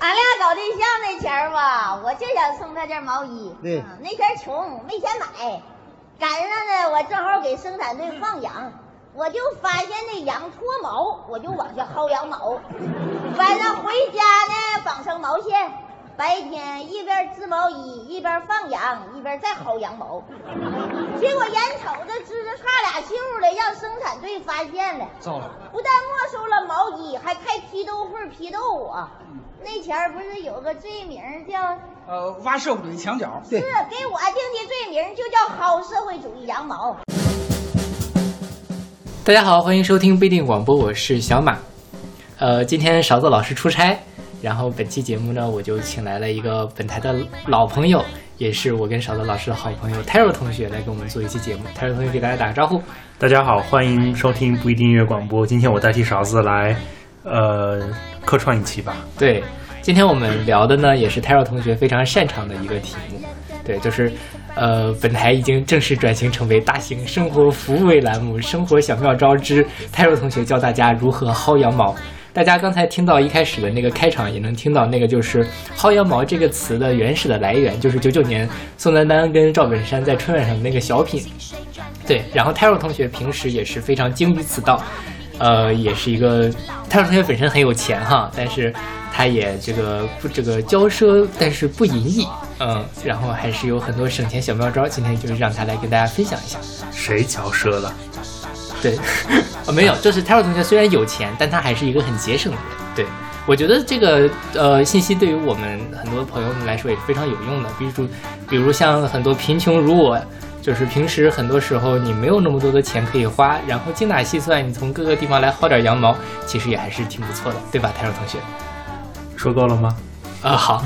俺俩搞对象那前儿吧，我就想送他件毛衣。对嗯那前儿穷，没钱买，赶上呢，我正好给生产队放羊，我就发现那羊脱毛，我就往下薅羊毛。晚上回家呢，绑上毛线，白天一边织毛衣，一边放羊，一边再薅羊毛。结果眼瞅着织着差俩袖了，让生产队发现了。糟了，不但没收了毛衣，还开批斗会批斗我。那前儿不是有个罪名叫呃，挖社会主义墙角。是给我定的罪名就叫薅社会主义羊毛。大家好，欢迎收听不一定广播，我是小马。呃，今天勺子老师出差，然后本期节目呢，我就请来了一个本台的老朋友，也是我跟勺子老师的好朋友 Taro 同学来给我们做一期节目。Taro 同学给大家打个招呼。大家好，欢迎收听不一定音乐广播。今天我代替勺子来，呃，客串一期吧。对，今天我们聊的呢，也是 Taro 同学非常擅长的一个题目。对，就是，呃，本台已经正式转型成为大型生活服务类栏目《生活小妙招之 Taro 同学教大家如何薅羊毛》。大家刚才听到一开始的那个开场，也能听到那个就是“薅羊毛”这个词的原始的来源，就是九九年宋丹丹跟赵本山在春晚上的那个小品。对，然后 Taro 同学平时也是非常精于此道，呃，也是一个 Taro 同学本身很有钱哈，但是他也这个不这个骄奢，但是不淫逸，嗯，然后还是有很多省钱小妙招，今天就是让他来跟大家分享一下。谁骄奢了？对，呃，没有，就是 Taro 同学虽然有钱，但他还是一个很节省的人。对我觉得这个呃信息对于我们很多朋友们来说也是非常有用的。比如，比如像很多贫穷如我，就是平时很多时候你没有那么多的钱可以花，然后精打细算，你从各个地方来薅点羊毛，其实也还是挺不错的，对吧，Taro 同学？说够了吗？啊、好，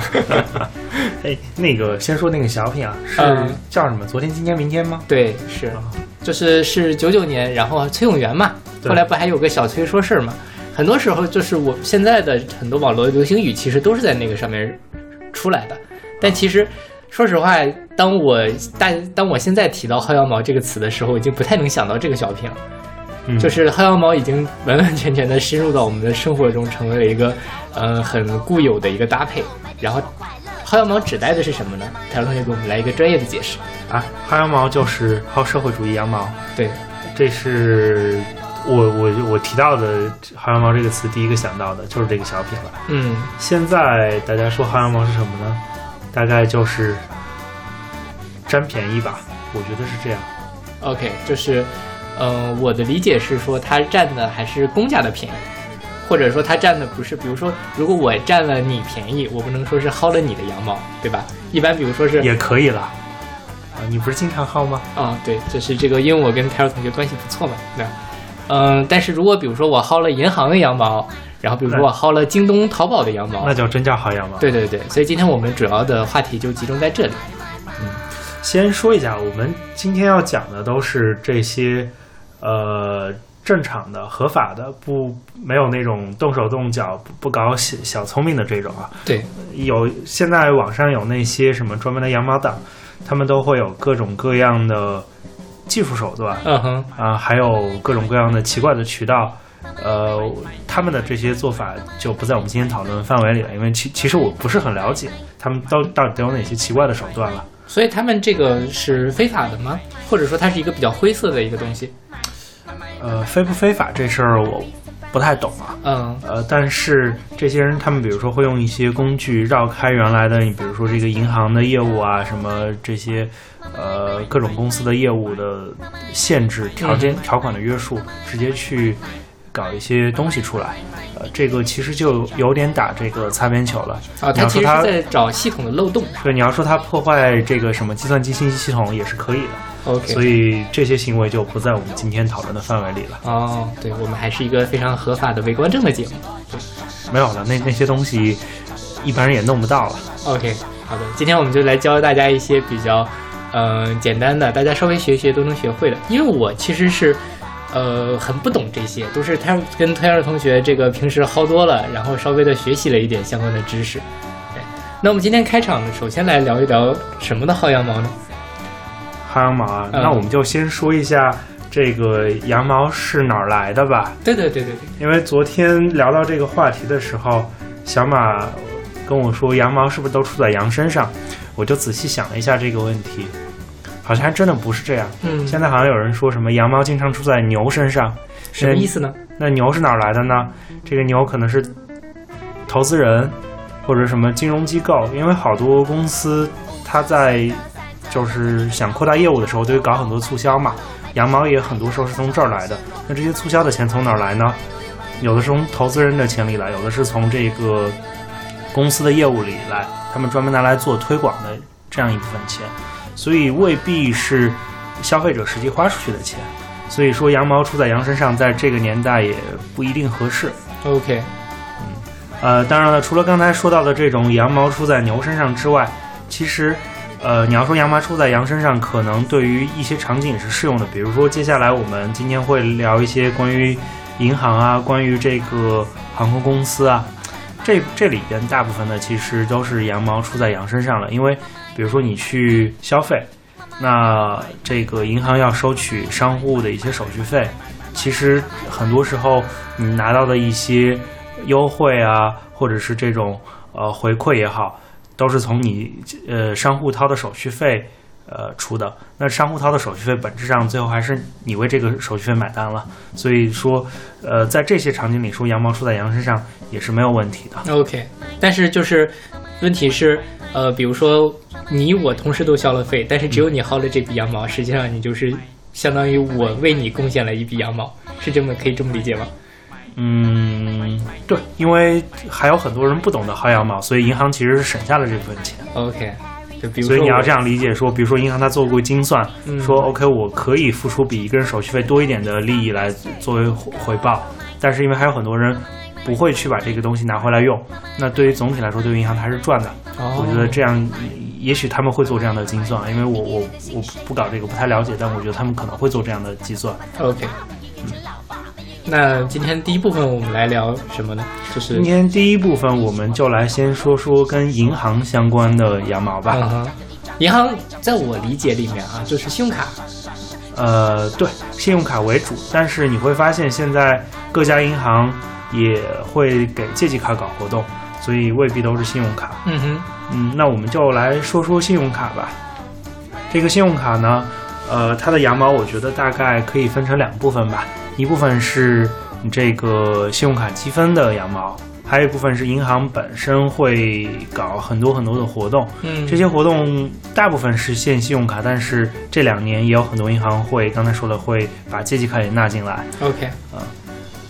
哎，那个先说那个小品啊，是嗯叫什么？昨天、今天、明天吗？对，是，就是是九九年，然后崔永元嘛，后来不还有个小崔说事儿嘛？很多时候就是我现在的很多网络流行语，其实都是在那个上面出来的。但其实说实话，当我大当我现在提到薅羊毛这个词的时候，我已经不太能想到这个小品了。嗯，就是薅羊毛已经完完全全的深入到我们的生活中，成为了一个呃很固有的一个搭配。然后，薅羊毛指代的是什么呢？台湾同学给我们来一个专业的解释。啊，薅羊毛就是薅社会主义羊毛，对，这是我我我提到的薅羊毛这个词，第一个想到的就是这个小品了。嗯，现在大家说薅羊毛是什么呢？大概就是占便宜吧，我觉得是这样。OK，就是，呃，我的理解是说，他占的还是公家的便宜，或者说他占的不是，比如说，如果我占了你便宜，我不能说是薅了你的羊毛，对吧？一般比如说是，也可以了。啊，你不是经常薅吗？啊、对，就是这个，因为我跟泰尔同学关系不错嘛，对吧。嗯，但是如果比如说我薅了银行的羊毛，然后比如说我薅了京东、淘宝的羊毛那，叫真叫薅羊毛。对对对，所以今天我们主要的话题就集中在这里。嗯先说一下，我们今天要讲的都是这些，呃，正常的、合法的，不没有那种动手动脚、不不搞小小聪明的这种啊。对，有现在网上有那些什么专门的羊毛党，他们都会有各种各样的技术手段嗯哼，啊，还有各种各样的奇怪的渠道。呃，他们的这些做法就不在我们今天讨论范围里了，因为其其实我不是很了解他们都到底都有哪些奇怪的手段了。所以他们这个是非法的吗？或者说它是一个比较灰色的一个东西？呃，非不非法这事儿我不太懂啊。嗯呃，但是这些人他们比如说会用一些工具绕开原来的，你比如说这个银行的业务啊，什么这些呃各种公司的业务的限制条件、条款的约束，直接去搞一些东西出来。呃，这个其实就有点打这个擦边球了。啊，他其实在找系统的漏洞。对，你要说它破坏这个什么计算机信息系统也是可以的，OK，所以这些行为就不在我们今天讨论的范围里了。哦，对我们还是一个非常合法的围观证的节目。对没有了，那那些东西一般人也弄不到了。OK，好的，今天我们就来教大家一些比较，嗯、简单的，大家稍微学一学都能学会的。因为我其实是，呃，很不懂这些，都是他跟推二同学这个平时薅多了，然后稍微的学习了一点相关的知识。对，那我们今天开场首先来聊一聊什么的薅羊毛呢？薅羊毛啊，嗯那我们就先说一下这个羊毛是哪儿来的吧。对对对对对，因为昨天聊到这个话题的时候，小马跟我说羊毛是不是都出在羊身上，我就仔细想了一下这个问题，好像还真的不是这样。嗯，现在好像有人说什么羊毛经常出在牛身上，什么意思呢？那牛是哪儿来的呢？这个牛可能是投资人或者什么金融机构，因为好多公司它在就是想扩大业务的时候，都会搞很多促销嘛。羊毛也很多时候是从这儿来的。那这些促销的钱从哪儿来呢？有的是从投资人的钱里来，有的是从这个公司的业务里来，他们专门拿来做推广的这样一部分钱，所以未必是消费者实际花出去的钱。所以说羊毛出在羊身上，在这个年代也不一定合适。OK，嗯呃，当然了，除了刚才说到的这种羊毛出在牛身上之外，其实，呃，你要说羊毛出在羊身上，可能对于一些场景是适用的。比如说，接下来我们今天会聊一些关于银行啊，关于这个航空公司啊，这这里边大部分呢，其实都是羊毛出在羊身上了。因为，比如说你去消费，那这个银行要收取商户的一些手续费，其实很多时候你拿到的一些优惠啊，或者是这种呃回馈也好，都是从你呃商户掏的手续费呃出的。那商户掏的手续费本质上最后还是你为这个手续费买单了。所以说，呃，在这些场景里说羊毛出在羊身上也是没有问题的。OK，但是就是问题是，呃，比如说你我同时都消了费，但是只有你薅了这笔羊毛，实际上你就是相当于我为你贡献了一笔羊毛，是这么可以这么理解吗？嗯，对，因为还有很多人不懂得薅羊毛，所以银行其实是省下了这部分钱。OK，就比如说所以你要这样理解说，比如说银行它做过精算，嗯说 OK 我可以付出比一个人手续费多一点的利益来作为回回报，但是因为还有很多人不会去把这个东西拿回来用，那对于总体来说，对于银行它是赚的。哦我觉得这样，也许他们会做这样的精算，因为我我我不搞这个不太了解，但我觉得他们可能会做这样的计算。OK，嗯，那今天第一部分我们来聊什么呢？就是今天第一部分我们就来先说说跟银行相关的羊毛吧。嗯，银行在我理解里面啊，就是信用卡。呃，对，信用卡为主，但是你会发现现在各家银行也会给借记卡搞活动，所以未必都是信用卡。嗯哼，嗯，那我们就来说说信用卡吧。这个信用卡呢，呃，它的羊毛我觉得大概可以分成两部分吧，一部分是你这个信用卡积分的羊毛，还有一部分是银行本身会搞很多很多的活动。嗯，这些活动大部分是限信用卡，但是这两年也有很多银行会，刚才说了会把借记卡也纳进来。OK，啊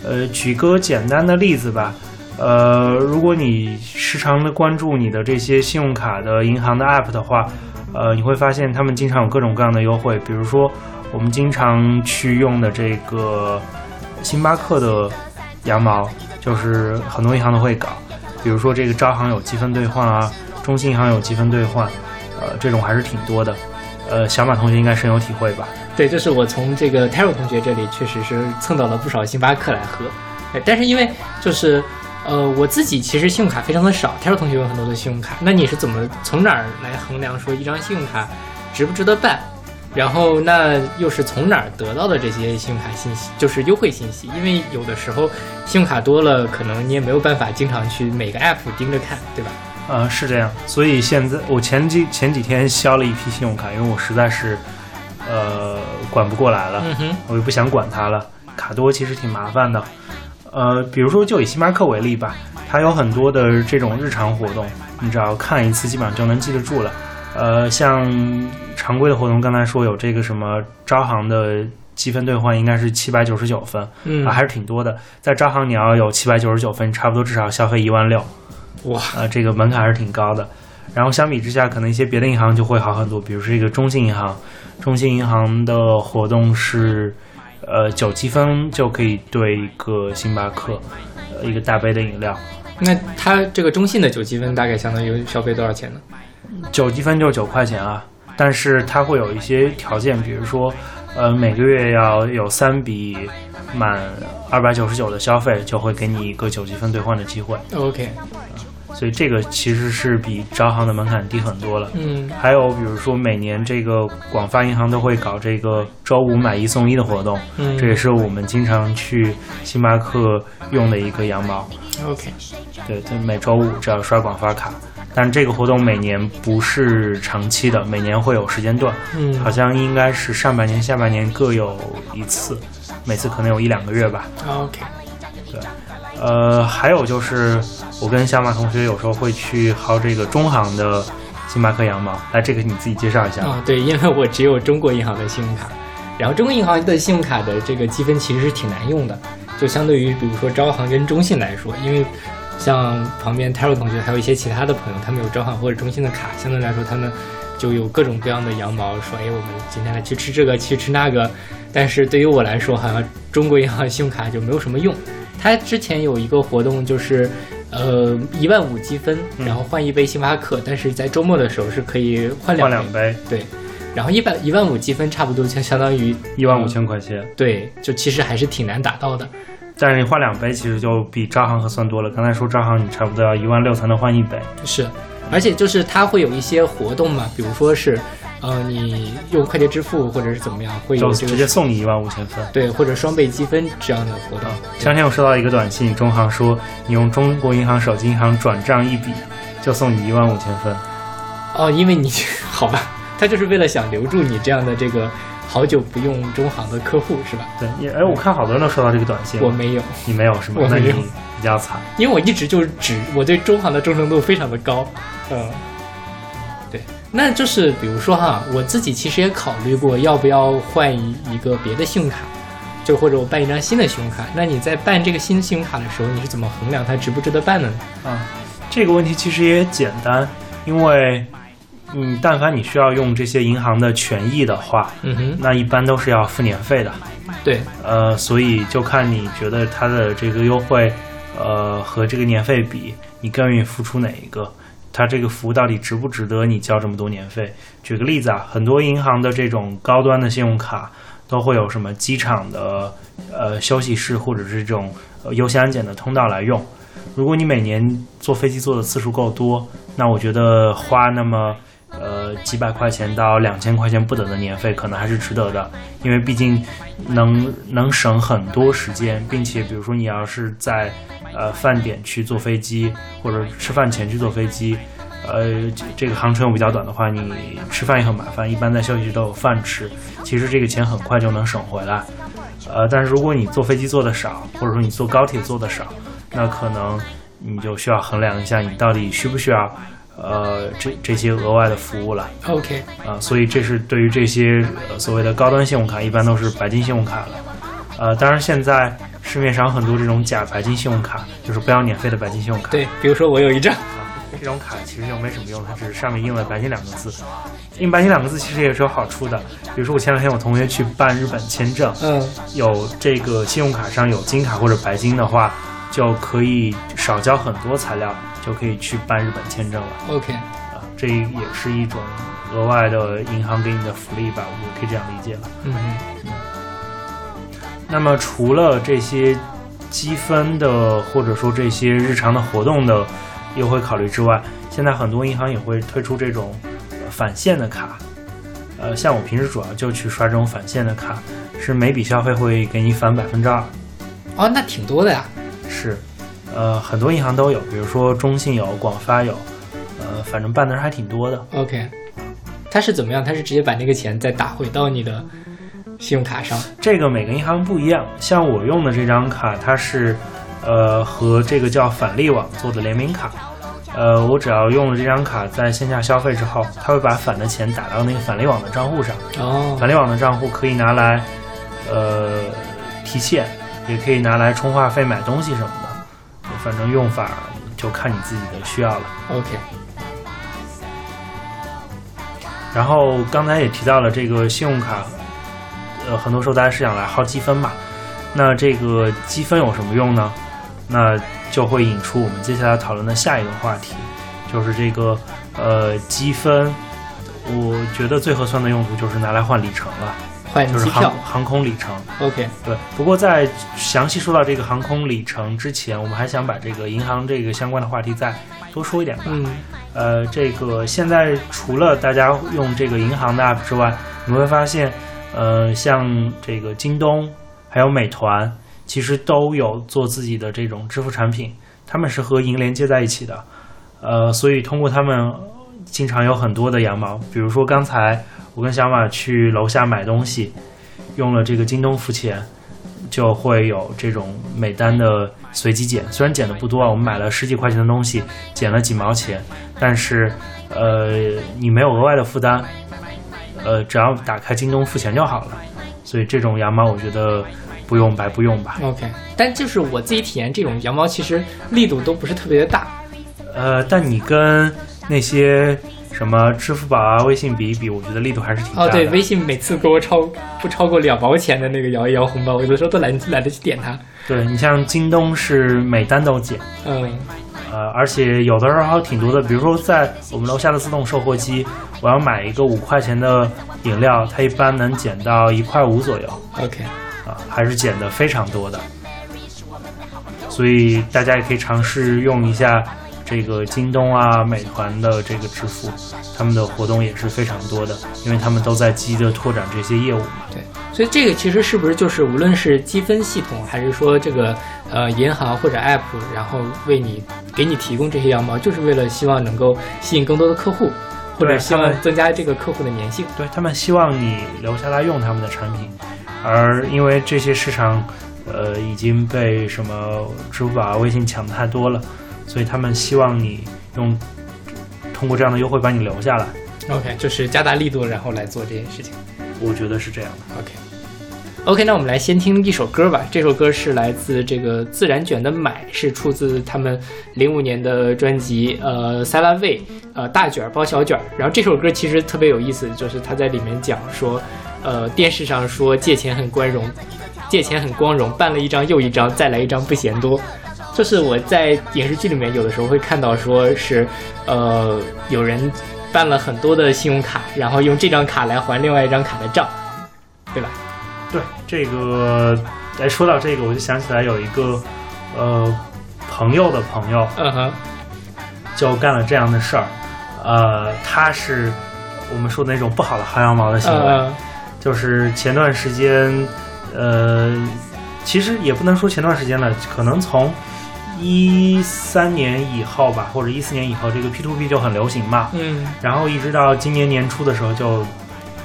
呃，举个简单的例子吧，呃，如果你时常的关注你的这些信用卡的银行的 App 的话，呃，你会发现他们经常有各种各样的优惠，比如说我们经常去用的这个星巴克的羊毛，就是很多银行都会搞，比如说这个招行有积分兑换啊，中信银行有积分兑换，呃，这种还是挺多的。呃，小马同学应该深有体会吧？对，就是我从这个 Taro 同学这里确实是蹭到了不少星巴克来喝，但是因为就是呃我自己其实信用卡非常的少，Taro 同学有很多的信用卡，那你是怎么从哪儿来衡量说一张信用卡值不值得办？然后那又是从哪儿得到的这些信用卡信息，就是优惠信息？因为有的时候信用卡多了，可能你也没有办法经常去每个 app 盯着看，对吧？呃，是这样，所以现在我前几前几天消了一批信用卡，因为我实在是呃管不过来了，嗯哼，我也不想管它了。卡多其实挺麻烦的，呃，比如说就以星巴克为例吧，它有很多的这种日常活动，你只要看一次，基本上就能记得住了。呃，像常规的活动，刚才说有这个什么招行的积分兑换，应该是七百九十九分，嗯啊，还是挺多的。在招行你要有七百九十九分，差不多至少消费一万六。哇，呃，这个门槛还是挺高的。然后相比之下，可能一些别的银行就会好很多，比如说这个中信银行，中信银行的活动是，呃，九积分就可以兑一个星巴克，呃，一个大杯的饮料，那它这个中信的九积分大概相当于消费多少钱呢？九积分就是九块钱啊。但是它会有一些条件，比如说，呃，每个月要有三笔满二百九十九的消费，就会给你一个九积分兑换的机会。OK，所以这个其实是比招行的门槛低很多了。嗯还有比如说每年这个广发银行都会搞这个周五买一送一的活动，嗯，这也是我们经常去星巴克用的一个羊毛。OK。对，就每周五只要刷广发卡，但这个活动每年不是长期的，每年会有时间段，嗯，好像应该是上半年、下半年各有一次，每次可能有一两个月吧。OK 对。呃，还有就是我跟小马同学有时候会去薅这个中行的星巴克羊毛，来，这个你自己介绍一下。啊、对，因为我只有中国银行的信用卡，然后中国银行的信用卡的这个积分其实是挺难用的，就相对于比如说招行跟中信来说，因为像旁边 Taro 同学还有一些其他的朋友，他们有招行或者中信的卡，相对来说他们就有各种各样的羊毛，说哎我们今天来去吃这个去吃那个，但是对于我来说，好像中国银行信用卡就没有什么用。它之前有一个活动就是。呃，一万五积分，然后换一杯星巴克，但是在周末的时候是可以换两换两杯，对，然后一百一万五积分差不多就相当于一万五千块钱。对，就其实还是挺难达到的。但是你换两杯，其实就比招行合算多了。刚才说招行，你差不多要一万六才能换一杯。是，而且就是它会有一些活动嘛，比如说是，呃，你用快捷支付或者是怎么样，会有就直接送你一万五千分。对或者双倍积分这样的活动。前两天我收到一个短信，中行说你用中国银行手机银行转账一笔，就送你一万五千分。哦，因为你 好吧，他就是为了想留住你这样的这个好久不用中行的客户是吧？对，也哎，我看好多人都收到这个短信。我没有，你没有是吗我？没有比较惨。因为我一直就是只我对中行的忠诚度非常的高，嗯，对，那就是比如说哈，我自己其实也考虑过要不要换一一个别的信用卡，就或者我办一张新的信用卡。那你在办这个新信用卡的时候，你是怎么衡量它值不值得办的呢？啊，这个问题其实也简单，因为嗯，但凡你需要用这些银行的权益的话，嗯哼，那一般都是要付年费的。对，呃，所以就看你觉得它的这个优惠，呃，和这个年费比，你更愿意付出哪一个？它这个服务到底值不值得你交这么多年费？举个例子啊，很多银行的这种高端的信用卡都会有什么机场的呃休息室或者是这种呃优先安检的通道来用。如果你每年坐飞机坐的次数够多，那我觉得花那么呃几百块钱到两千块钱不等的年费，可能还是值得的，因为毕竟能能省很多时间，并且比如说你要是在呃饭点去坐飞机，或者吃饭前去坐飞机，呃这个航程又比较短的话，你吃饭也很麻烦，一般在休息室都有饭吃，其实这个钱很快就能省回来。呃，但是如果你坐飞机坐的少，或者说你坐高铁坐的少，那可能你就需要衡量一下你到底需不需要呃这这些额外的服务了。OK，啊，所以这是对于这些、呃、所谓的高端信用卡，一般都是白金信用卡了。呃，当然现在市面上很多这种假白金信用卡，就是不要年费的白金信用卡。对，比如说我有一张，啊，这种卡其实就没什么用，它只是上面印了白金两个字。印白金两个字其实也是有好处的，比如说我前两天我同学去办日本签证，嗯，有这个信用卡上有金卡或者白金的话，就可以少交很多材料，就可以去办日本签证了。OK，啊，这也是一种额外的银行给你的福利吧，我可以这样理解了。嗯嗯，那么除了这些积分的，或者说这些日常的活动的优惠考虑之外，现在很多银行也会推出这种呃返现的卡。呃，像我平时主要就去刷这种返现的卡，是每笔消费会给你返百分之二。哦，那挺多的呀。是，呃，很多银行都有，比如说中信有，广发有，呃，反正办的人还挺多的。OK，它是怎么样？它是直接把那个钱再打回到你的信用卡上？这个每个银行不一样，像我用的这张卡，它是呃和这个叫返利网做的联名卡。呃，我只要用了这张卡在线下消费之后，它会把返的钱打到那个返利网的账户上。哦返利网的账户可以拿来呃提现，也可以拿来充话费、买东西什么的，反正用法就看你自己的需要了。，OK，然后刚才也提到了这个信用卡，呃，很多时候大家是想来薅积分嘛。那这个积分有什么用呢？那就会引出我们接下来讨论的下一个话题，就是这个呃积分。我觉得最合算的用途就是拿来换里程了。换就是机票航。航空里程。OK，对，不过在详细说到这个航空里程之前，我们还想把这个银行这个相关的话题再多说一点吧。嗯呃，这个现在除了大家用这个银行的 app 之外，你会发现，呃，像这个京东还有美团，其实都有做自己的这种支付产品，他们是和银联接在一起的。呃，所以通过他们，经常有很多的羊毛。比如说刚才我跟小马去楼下买东西，用了这个京东付钱，就会有这种每单的随机减，虽然减的不多啊，我们买了十几块钱的东西，减了几毛钱，但是呃，你没有额外的负担，呃，只要打开京东付钱就好了。所以这种羊毛，我觉得不用白不用吧。OK，但就是我自己体验这种羊毛，其实力度都不是特别的大。呃，但你跟那些什么支付宝啊、微信比一比，我觉得力度还是挺大的。哦，对，微信每次给我超不超过两毛钱的那个摇一摇红包，我有的时候都懒懒得去点它。对你像京东是每单都减，嗯呃，而且有的时候还有挺多的，比如说在我们楼下的自动售货机，我要买一个五块钱的饮料，它一般能减到一块五左右，OK，啊，还是减的非常多的。所以大家也可以尝试用一下这个京东啊、美团的这个支付，他们的活动也是非常多的，因为他们都在积极的拓展这些业务嘛。对，所以这个其实是不是就是无论是积分系统，还是说这个呃银行或者 App，然后为你给你提供这些羊毛，就是为了希望能够吸引更多的客户，或者希望增加这个客户的粘性。对他们希望你留下来用他们的产品，而因为这些市场，呃，已经被什么支付宝啊、微信抢的太多了，所以他们希望你用通过这样的优惠把你留下来。OK，就是加大力度，然后来做这件事情。我觉得是这样的。OK。OK，那我们来先听一首歌吧。这首歌是来自这个自然卷的《买》，是出自他们零五年的专辑呃《塞拉味》呃大卷儿包小卷儿。然后这首歌其实特别有意思，就是他在里面讲说，呃电视上说借钱很光荣，借钱很光荣，办了一张又一张，再来一张不嫌多。就是我在影视剧里面有的时候会看到说是，呃有人办了很多的信用卡，然后用这张卡来还另外一张卡的账，对吧？对这个，哎，说到这个，我就想起来有一个，呃，朋友的朋友嗯哼，就干了这样的事儿，呃，他是我们说的那种不好的薅羊毛的行为。嗯就是前段时间，呃，其实也不能说前段时间了，可能从一三年以后吧，或者一四年以后，这个 P to P 就很流行嘛。嗯然后一直到今年年初的时候，就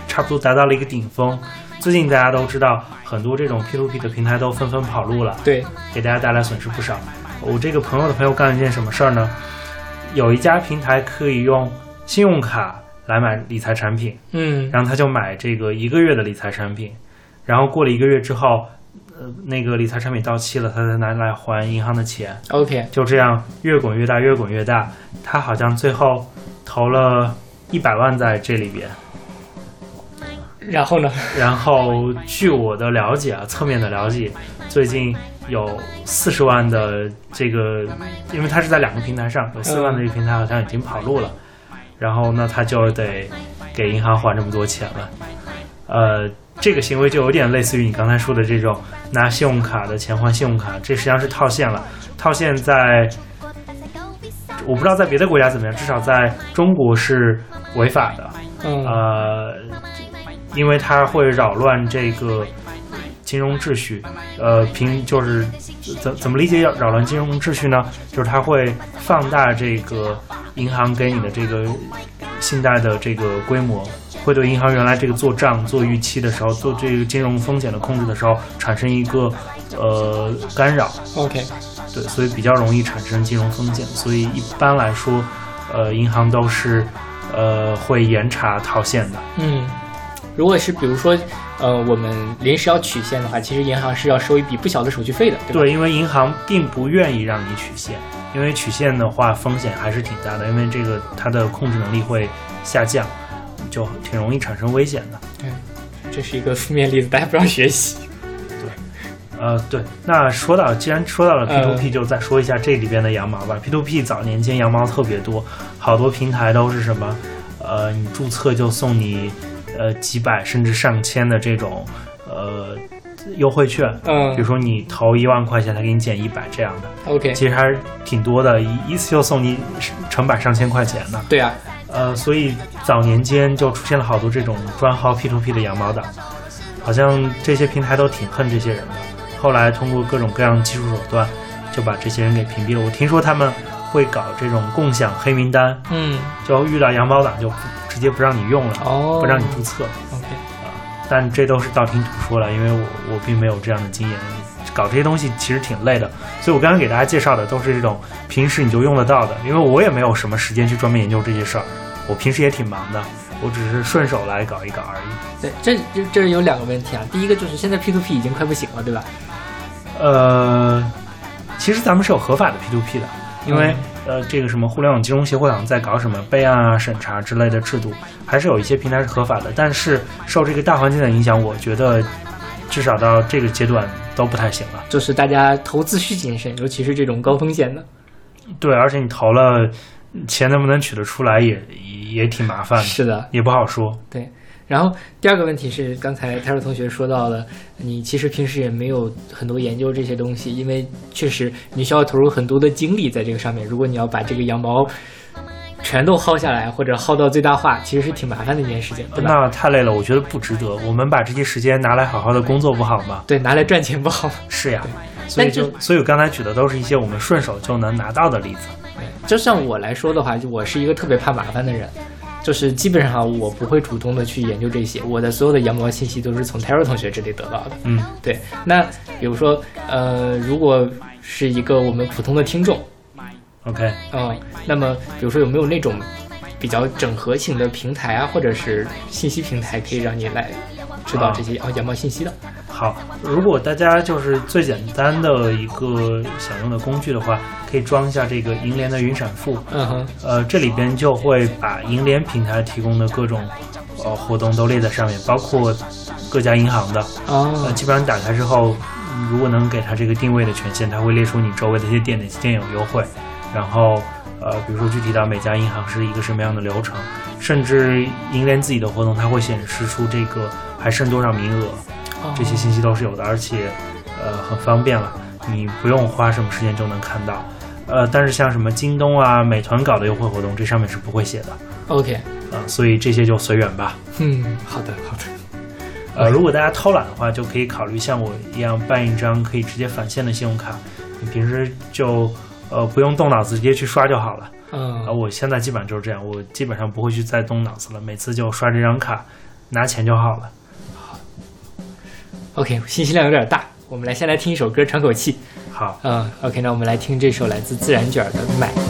差不多达到了一个顶峰。最近大家都知道，很多这种 P to P 的平台都纷纷跑路了，对，给大家带来损失不少。我这个朋友的朋友干了一件什么事儿呢？有一家平台可以用信用卡来买理财产品，嗯然后他就买这个一个月的理财产品，然后过了一个月之后，呃，那个理财产品到期了，他才拿来还银行的钱，，OK，就这样越滚越大，越滚越大。他好像最后投了一百万在这里边，然后呢？然后据我的了解啊，侧面的了解，最近有四十万的这个，因为他是在两个平台上，有四万的这个平台好像已经跑路了，然后那他就得给银行还这么多钱了。呃，这个行为就有点类似于你刚才说的这种拿信用卡的钱换信用卡，这实际上是套现了。套现在我不知道在别的国家怎么样，至少在中国是违法的。嗯呃，因为它会扰乱这个金融秩序。呃，平就是怎怎么理解扰扰乱金融秩序呢？就是它会放大这个银行给你的这个信贷的这个规模，会对银行原来这个做账、做预期的时候、做这个金融风险的控制的时候产生一个呃干扰。，OK，对，所以比较容易产生金融风险。所以一般来说，呃，银行都是呃会严查套现的。嗯，如果是比如说，呃，我们临时要取现的话，其实银行是要收一笔不小的手续费的，对？对，因为银行并不愿意让你取现，因为取现的话风险还是挺大的，因为这个它的控制能力会下降，就挺容易产生危险的。对这是一个负面例子，大家不要学习。对呃，对，那说到既然说到了 P to 嗯 P，就再说一下这里边的羊毛吧。P to P 早年间羊毛特别多，好多平台都是什么，呃，你注册就送你呃几百甚至上千的这种呃优惠券，嗯比如说你投一万块钱，他给你减一百这样的，OK，其实还是挺多的，一一次就送你成百上千块钱的。对啊，呃，所以早年间就出现了好多这种专薅 P to P 的羊毛党，好像这些平台都挺恨这些人的。后来通过各种各样的技术手段，就把这些人给屏蔽了。我听说他们会搞这种共享黑名单，嗯就遇到羊毛党就直接不让你用了，哦，不让你注册。OK，啊但这都是道听途说了，因为我我并没有这样的经验。搞这些东西其实挺累的，所以我刚刚给大家介绍的都是这种平时你就用得到的，因为我也没有什么时间去专门研究这些事儿，我平时也挺忙的，我只是顺手来搞一搞而已。对，这这这有两个问题啊。第一个就是现在 P to P 已经快不行了，对吧？呃，其实咱们是有合法的 P to P 的，因为、呃，这个什么互联网金融协会好像在搞什么备案啊、审查之类的制度，还是有一些平台是合法的。但是受这个大环境的影响，我觉得至少到这个阶段都不太行了。就是大家投资需谨慎，尤其是这种高风险的。对，而且你投了，钱能不能取得出来也也也挺麻烦的，是的，也不好说。对。然后第二个问题是，刚才泰瑞同学说到了，你其实平时也没有很多研究这些东西，因为确实你需要投入很多的精力在这个上面。如果你要把这个羊毛全都薅下来，或者薅到最大化，其实是挺麻烦的一件事情，对吧？那太累了，我觉得不值得。我们把这些时间拿来好好的工作不好吗？对，拿来赚钱不好吗？是呀，所以就所以我刚才举的都是一些我们顺手就能拿到的例子。对，就像我来说的话，就我是一个特别怕麻烦的人，就是基本上我不会主动的去研究这些，我的所有的羊毛信息都是从 Terry 同学这里得到的。嗯，对，那比如说，呃，如果是一个我们普通的听众，OK，嗯、那么比如说有没有那种比较整合型的平台啊，或者是信息平台，可以让你来知道这些哦羊毛信息的？好，如果大家就是最简单的一个想用的工具的话，可以装一下这个银联的云闪付。嗯哼，呃，这里边就会把银联平台提供的各种呃活动都列在上面，包括各家银行的。呃，哦，基本上打开之后，嗯如果能给它这个定位的权限，它会列出你周围的一些店哪些店有优惠，然后呃，比如说具体到每家银行是一个什么样的流程，甚至银联自己的活动，它会显示出这个还剩多少名额，哦这些信息都是有的，而且呃很方便了，你不用花什么时间就能看到。呃，但是像什么京东啊、美团搞的优惠活动，这上面是不会写的 OK，啊、所以这些就随缘吧。嗯，好的好的，呃，如果大家偷懒的话，就可以考虑像我一样办一张可以直接返现的信用卡，你平时就呃不用动脑子，直接去刷就好了。嗯啊、，我现在基本上就是这样，我基本上不会去再动脑子了，每次就刷这张卡，拿钱就好了。好 OK，信息量有点大，我们来先来听一首歌喘口气。好，嗯，OK，那我们来听这首来自自然卷的《买》。买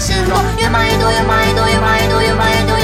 心动越骂越多越骂越多越骂越多越骂越多。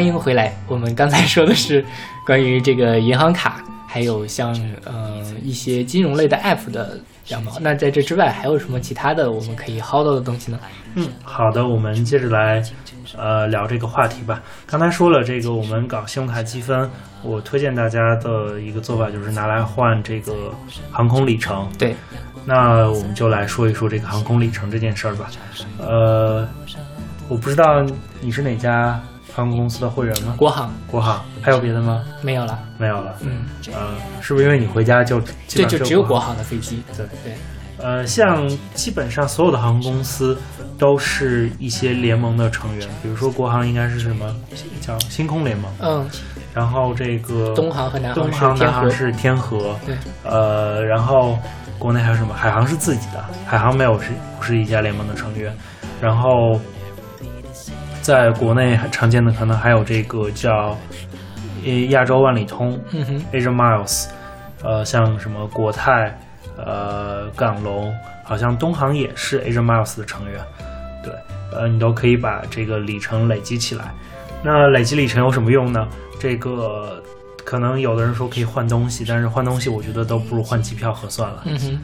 欢迎回来。我们刚才说的是关于这个银行卡，还有像呃一些金融类的 App 的羊毛。那在这之外，还有什么其他的我们可以薅到的东西呢？嗯，好的，我们接着来呃聊这个话题吧。刚才说了这个，我们搞信用卡积分，我推荐大家的一个做法就是拿来换这个航空里程。对，那我们就来说一说这个航空里程这件事儿吧。呃，我不知道你是哪家航空公司的会员吗？国航国航，还有别的吗？没有了。没有了。嗯，呃，是不是因为你回家就基对，就只有国航？的飞机。对对，呃，像基本上所有的航空公司都是一些联盟的成员，比如说国航应该是什么叫星空联盟，嗯，然后这个东航和南航东航。南航是天河，对，呃，然后国内还有什么？海航是自己的，海航没有是不是一家联盟的成员，然后在国内还常见的可能还有这个叫呃亚洲万里通，嗯哼，Asia Miles，呃，像什么国泰、呃港龙，好像东航也是 Asia Miles 的成员，对，呃，你都可以把这个里程累积起来。那累积里程有什么用呢？这个可能有的人说可以换东西，但是换东西我觉得都不如换机票合算了。嗯哼，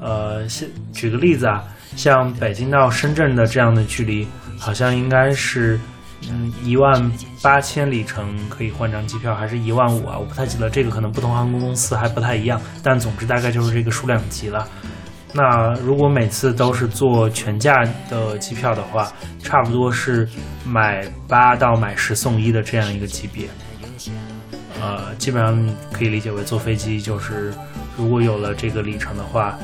呃，现举个例子啊，像北京到深圳的这样的距离，好像应该是嗯一万八千里程可以换张机票，还是一万五啊？我不太记得，这个可能不同航空公司还不太一样，但总之大概就是这个数量级了。那如果每次都是做全价的机票的话，差不多是买八到买十送一的这样一个级别。呃，基本上可以理解为坐飞机就是，如果有了这个里程的话，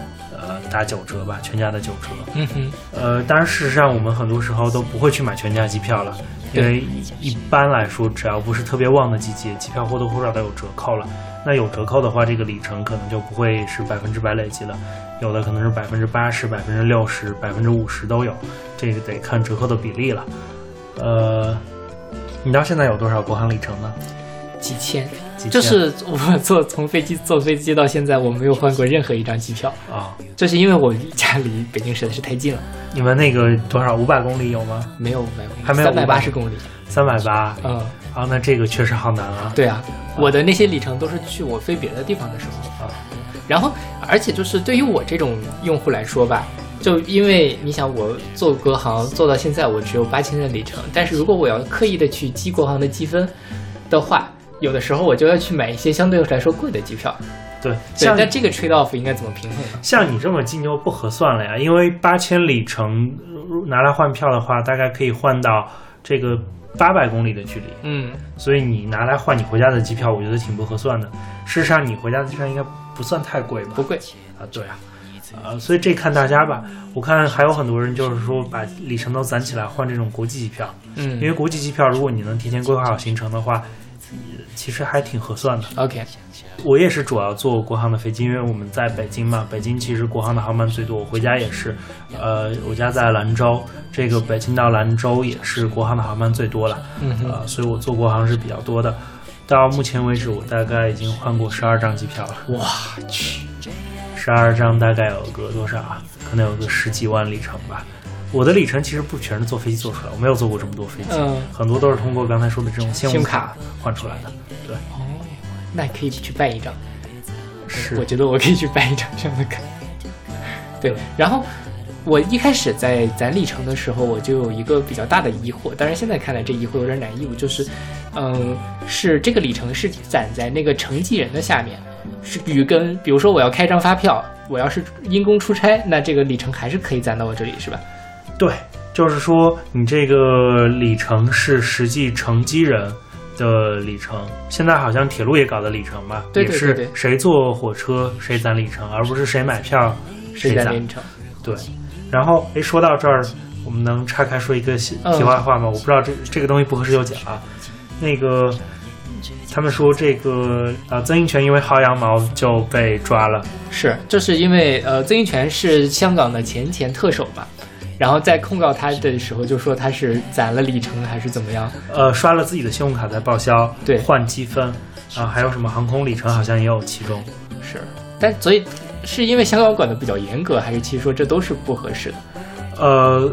呃，打九折吧，全家的九折。嗯哼，呃，当然，事实上我们很多时候都不会去买全家机票了，因为一一般来说，只要不是特别旺的季节，机票或多或少都有折扣了。那有折扣的话，这个里程可能就不会是百分之百累积了，有的可能是百分之八十、百分之六十、百分之五十都有，这个得看折扣的比例了。呃，你到现在有多少国航里程呢？几千，就是我坐从飞机坐飞机到现在，我没有换过任何一张机票，啊、就是因为我家离北京实在是太近了，你们那个多少？五百公里有吗？没有五百公里，还没有三百八十公里。三百八。嗯，啊，那这个确实好难啊。对啊，我的那些里程都是去我飞别的地方的时候。啊。然后，而且就是对于我这种用户来说吧，就因为你想，我做国航做到现在，我只有八千的里程，但是如果我要刻意的去积国航的积分的话，有的时候我就要去买一些相对来说贵的机票。对，对，像那这个 trade off 应该怎么平衡呢？像你这么近就不合算了呀，因为八千里程呃拿来换票的话，大概可以换到这个八百公里的距离，嗯，所以你拿来换你回家的机票，我觉得挺不合算的。事实上，你回家的机票应该不算太贵吧？不贵。啊，对啊，啊，所以这看大家吧。我看还有很多人就是说把里程都攒起来换这种国际机票，嗯，因为国际机票如果你能提前规划好行程的话，呃其实还挺合算的。OK，我也是主要坐国航的飞机，因为我们在北京嘛，北京其实国航的航班最多。我回家也是，呃，我家在兰州，这个北京到兰州也是国航的航班最多了，嗯哼，呃，所以我坐国航是比较多的。到目前为止，我大概已经换过十二张机票了。我去，十二张大概有个多少啊？可能有个十几万里程吧。我的里程其实不全是坐飞机坐出来，我没有坐过这么多飞机，嗯很多都是通过刚才说的这种信用卡卡换出来的。对，哦那你可以去办一张。是我觉得我可以去办一张这样的卡。对，然后我一开始在攒里程的时候，我就有一个比较大的疑惑，当然现在看来这疑惑有点 naive，就是，嗯，是这个里程是攒在那个承继人的下面，是与跟比如说我要开张发票，我要是因公出差，那这个里程还是可以攒到我这里，是吧？对，就是说你这个里程是实际乘机人的里程。现在好像铁路也搞的里程吧，对对对对也是谁坐火车谁攒里程，而不是谁买票谁攒。里程。对，然后哎，说到这儿，我们能岔开说一个题外话吗？我不知道这这个东西不合适就讲啊。那个他们说这个呃，曾荫权因为薅羊毛就被抓了。是，就是因为呃，曾荫权是香港的前前特首嘛，然后在控告他的时候就说他是攒了里程还是怎么样，呃，刷了自己的信用卡在报销，对换积分啊，还有什么航空里程好像也有其中。是，但所以是因为香港管的比较严格，还是其实说这都是不合适的？呃，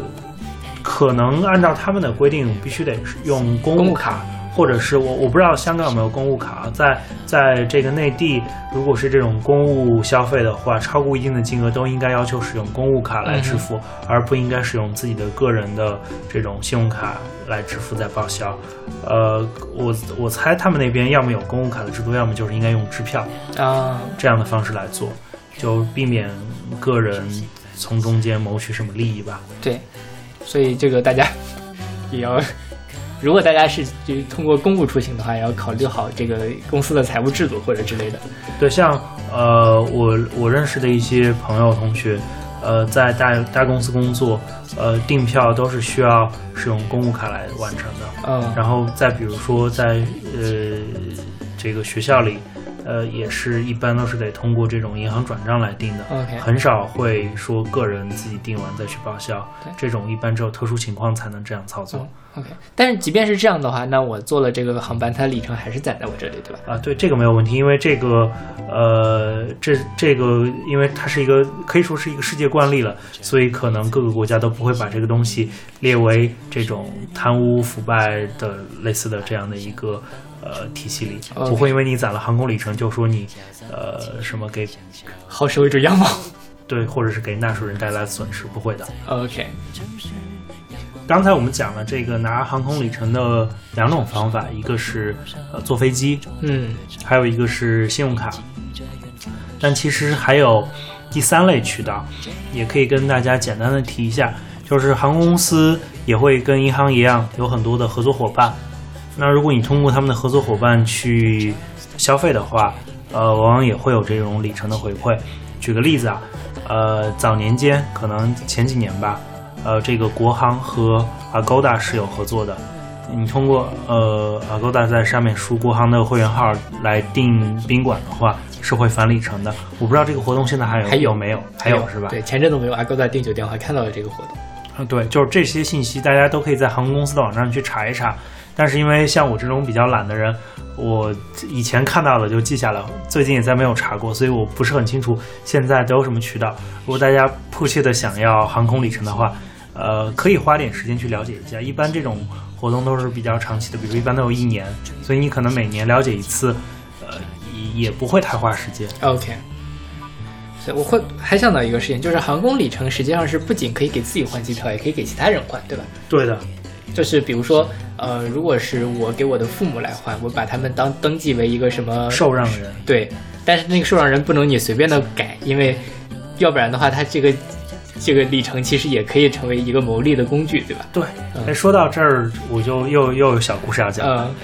可能按照他们的规定，必须得用公务卡，或者是我我不知道香港有没有公务卡，在在这个内地，如果是这种公务消费的话，超过一定的金额都应该要求使用公务卡来支付，而不应该使用自己的个人的这种信用卡来支付再报销。呃，我我猜他们那边要么有公务卡的制度，要么就是应该用支票啊，这样的方式来做，就避免个人从中间谋取什么利益吧。对，所以这个大家 也要，如果大家是就通过公务出行的话，也要考虑好这个公司的财务制度或者之类的。对，像呃，我我认识的一些朋友同学，呃，在大大公司工作，呃，订票都是需要使用公务卡来完成的。嗯，然后再比如说在呃这个学校里，呃，也是一般都是得通过这种银行转账来订的。很少会说个人自己订完再去报销，这种一般只有特殊情况才能这样操作。嗯 OK，但是即便是这样的话，那我坐了这个航班，它的里程还是攒在我这里，对吧？啊，对，这个没有问题，因为这个，呃，这这个，因为它是一个可以说是一个世界惯例了，所以可能各个国家都不会把这个东西列为这种贪污腐败的类似的这样的一个呃体系里，不会因为你攒了航空里程就说你呃什么给好社会主义样貌。对，或者是给纳税人带来损失，不会的。OK，刚才我们讲了这个拿航空里程的两种方法，一个是呃坐飞机，嗯还有一个是信用卡。但其实还有第三类渠道，也可以跟大家简单的提一下，就是航空公司也会跟银行一样有很多的合作伙伴。那如果你通过他们的合作伙伴去消费的话，呃，往往也会有这种里程的回馈。举个例子啊，呃，早年间可能前几年吧，呃，这个国航和 Agoda 是有合作的。你通过呃 Agoda 在上面输国航的会员号来订宾馆的话，是会返里程的。我不知道这个活动现在还有还有没有？还有是吧？对，前阵子我们有 Agoda 订酒店，我还看到了这个活动。嗯，对，就是这些信息，大家都可以在航空公司的网站去查一查。但是因为像我这种比较懒的人，我以前看到了就记下来，最近也再没有查过，所以我不是很清楚现在都有什么渠道。如果大家迫切的想要航空里程的话，呃，可以花点时间去了解一下。一般这种活动都是比较长期的，比如一般都有一年，所以你可能每年了解一次，呃，也也不会太花时间。OK，所以我会还想到一个事情，就是航空里程实际上是不仅可以给自己换机票，也可以给其他人换，对吧？对的，就是比如说，呃，如果是我给我的父母来换，我把他们当登记为一个什么受让人。对，但是那个受让人不能你随便的改，因为要不然的话，他这个这个里程其实也可以成为一个牟利的工具，对吧？对，哎，说到这儿，我就又又有小故事要讲了。嗯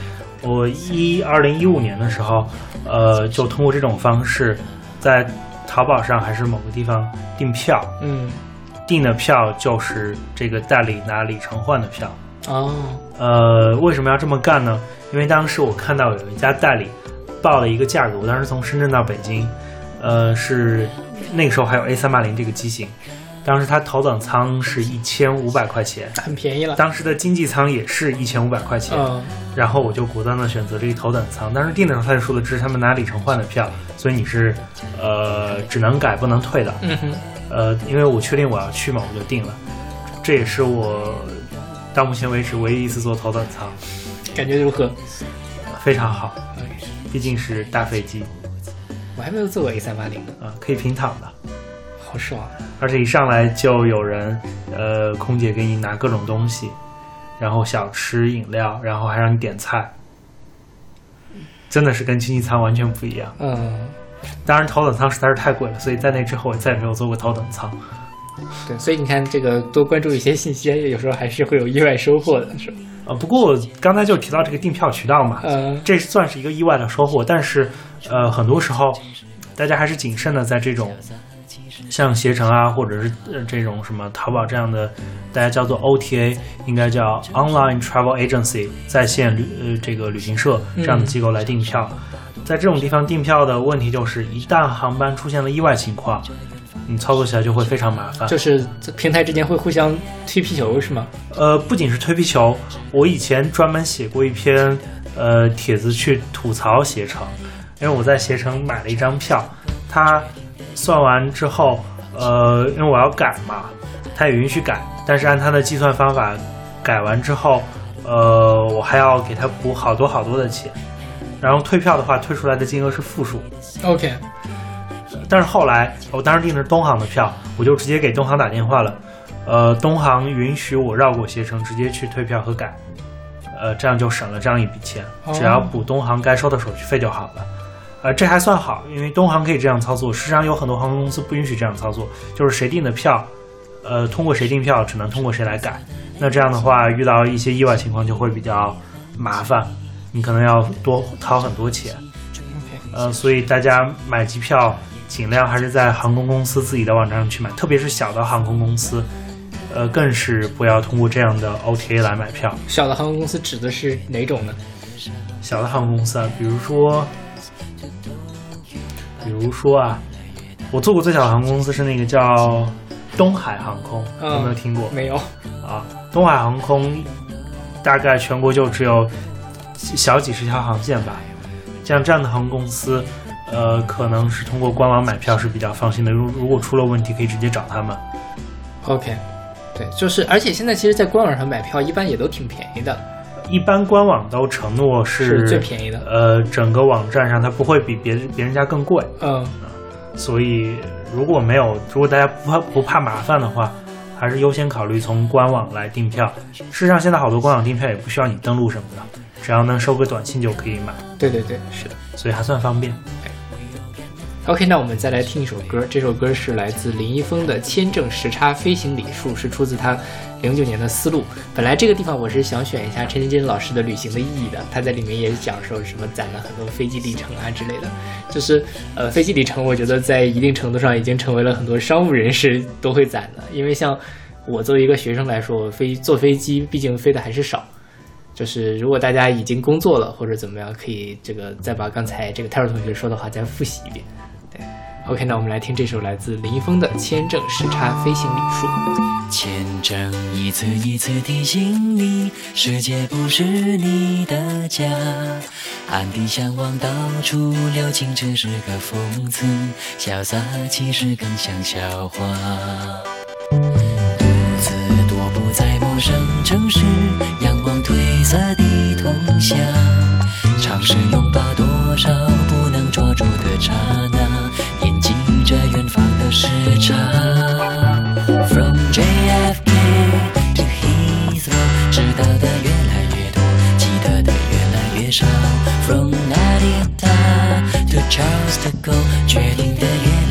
我一二零一五年的时候，呃，就通过这种方式，在淘宝上还是某个地方订票，嗯，订的票就是这个代理拿里程换的票。哦，呃，为什么要这么干呢？因为当时我看到有一家代理报了一个价格，我当时从深圳到北京，呃，是那个时候还有 A 三八零这个机型，当时它头等舱是一千五百块钱，很便宜了。当时的经济舱也是一千五百块钱。嗯然后我就果断的选择这个头等舱。当时订的时候他就说的这是他们拿里程换的票，所以你是呃只能改不能退的。嗯哼，呃，因为我确定我要去嘛，我就定了。这也是我到目前为止唯一一次坐头等舱，感觉如何？非常好，毕竟是大飞机我还没有坐过 A 三八零呢，啊、可以平躺的，好爽啊！而且一上来就有人呃空姐给你拿各种东西，然后小吃饮料，然后还让你点菜。真的是跟经济舱完全不一样。嗯，当然，头等舱实在是太贵了，所以在那之后我再也没有坐过头等舱。对，所以你看，这个多关注一些信息，有时候还是会有意外收获的，是吧？呃，不过刚才就提到这个订票渠道嘛，嗯这算是一个意外的收获，但是呃，很多时候大家还是谨慎的，在这种像携程啊，或者是呃这种什么淘宝这样的，大家叫做 OTA，应该叫 Online Travel Agency 在线旅呃这个旅行社这样的机构来订票。在这种地方订票的问题就是，一旦航班出现了意外情况，你操作起来就会非常麻烦。就是这平台之间会互相推皮球，是吗？呃，不仅是推皮球，我以前专门写过一篇呃帖子去吐槽携程，因为我在携程买了一张票，它算完之后，呃，因为我要改嘛，他也允许改，但是按他的计算方法改完之后，呃，我还要给他补好多好多的钱，然后退票的话，退出来的金额是负数。OK，但是后来我当时订的是东航的票，我就直接给东航打电话了，呃，东航允许我绕过携程，直接去退票和改，呃，这样就省了这样一笔钱，哦只要补东航该收的手续费就好了。呃，这还算好，因为东航可以这样操作。事实上，有很多航空公司不允许这样操作，就是谁订的票，呃，通过谁订票，只能通过谁来改。那这样的话，遇到一些意外情况就会比较麻烦，你可能要多掏很多钱。呃，所以大家买机票尽量还是在航空公司自己的网站上去买，特别是小的航空公司，呃，更是不要通过这样的 OTA 来买票。小的航空公司指的是哪种呢？小的航空公司啊，比如说，比如说啊，我做过最小的航空公司是那个叫东海航空，嗯有没有听过？没有。啊，东海航空大概全国就只有小几十条航线吧。像这样的航空公司，呃，可能是通过官网买票是比较放心的。如如果出了问题，可以直接找他们。OK，对，就是，而且现在其实，在官网上买票一般也都挺便宜的，一般官网都承诺是是最便宜的。呃，整个网站上它不会比别别人家更贵。嗯，所以如果没有，如果大家不怕不怕麻烦的话，还是优先考虑从官网来订票。事实上，现在好多官网订票也不需要你登录什么的，只要能收个短信就可以买，对对对，是的。所以还算方便。OK，那我们再来听一首歌，这首歌是来自林一峰的《签证时差飞行里数》，是出自他零九年的《思路》。本来这个地方我是想选一下陈金金老师的《旅行的意义》的，他在里面也讲说什么攒了很多飞机里程啊之类的。就是呃，飞机里程，我觉得在一定程度上已经成为了很多商务人士都会攒的，因为像我作为一个学生来说，飞坐飞机毕竟飞的还是少。就是如果大家已经工作了或者怎么样，可以这个再把刚才这个泰尔同学说的话再复习一遍。，OK，那我们来听这首来自林一峰的《签证时差飞行里数》。签证一次一次提醒你，世界不是你的家。暗地向往，到处留情，只是个讽刺。潇洒其实更像笑话。独自踱步在陌生城市，仰望褪色的通宵，尝试拥抱多少不能抓住的刹那，时差。From JFK to Heathrow，知道的越来越多，记得的越来越少。From Nadita to Charles to Gaulle，决定的越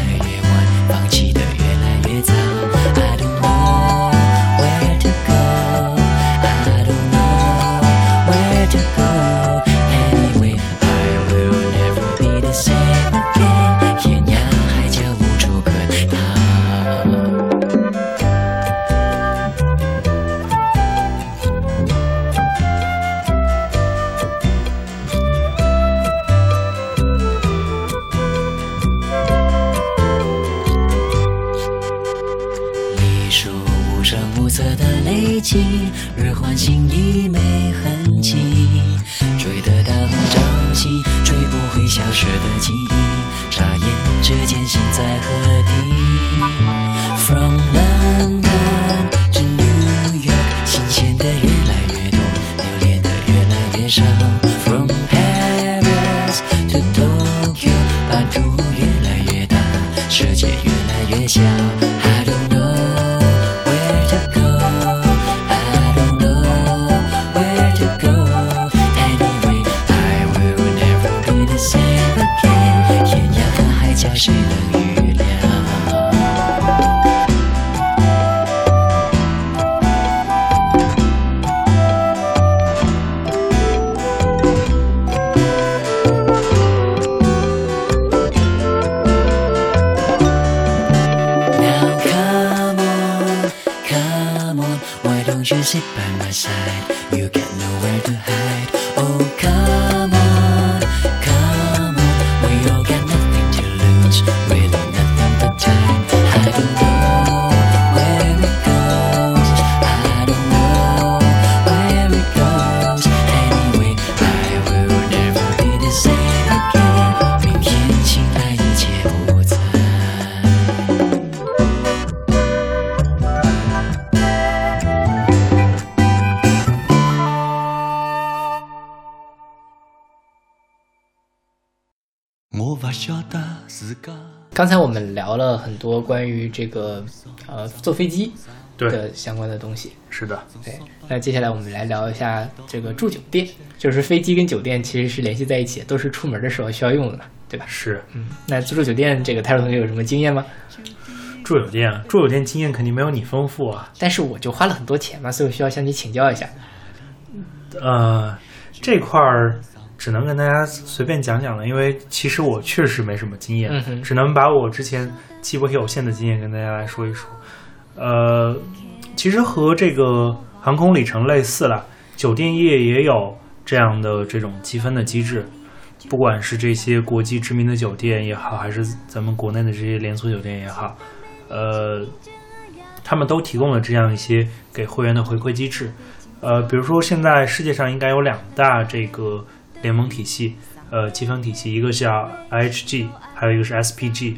心已没痕迹，追得到很朝夕，追不回消失的记忆，眨眼之间心在何地？From London to New York，新鲜的越来越多，留恋的越来越少。很多关于这个呃坐飞机对，的相关的东西。是的，对，那接下来我们来聊一下这个住酒店，就是飞机跟酒店其实是联系在一起，都是出门的时候需要用的嘛，对吧？是嗯，那住酒店这个泰罗同学有什么经验吗？住酒店，住酒店经验肯定没有你丰富啊。但是我就花了很多钱嘛，所以我需要向你请教一下。呃，这块儿只能跟大家随便讲讲了，因为其实我确实没什么经验，嗯只能把我之前极为有限的经验跟大家来说一说。呃，其实和这个航空里程类似了，酒店业也有这样的这种积分的机制。不管是这些国际知名的酒店也好，还是咱们国内的这些连锁酒店也好，呃，他们都提供了这样一些给会员的回馈机制。呃，比如说现在世界上应该有两大这个联盟体系，呃，积分体系，一个叫 IHG，还有一个是 SPG。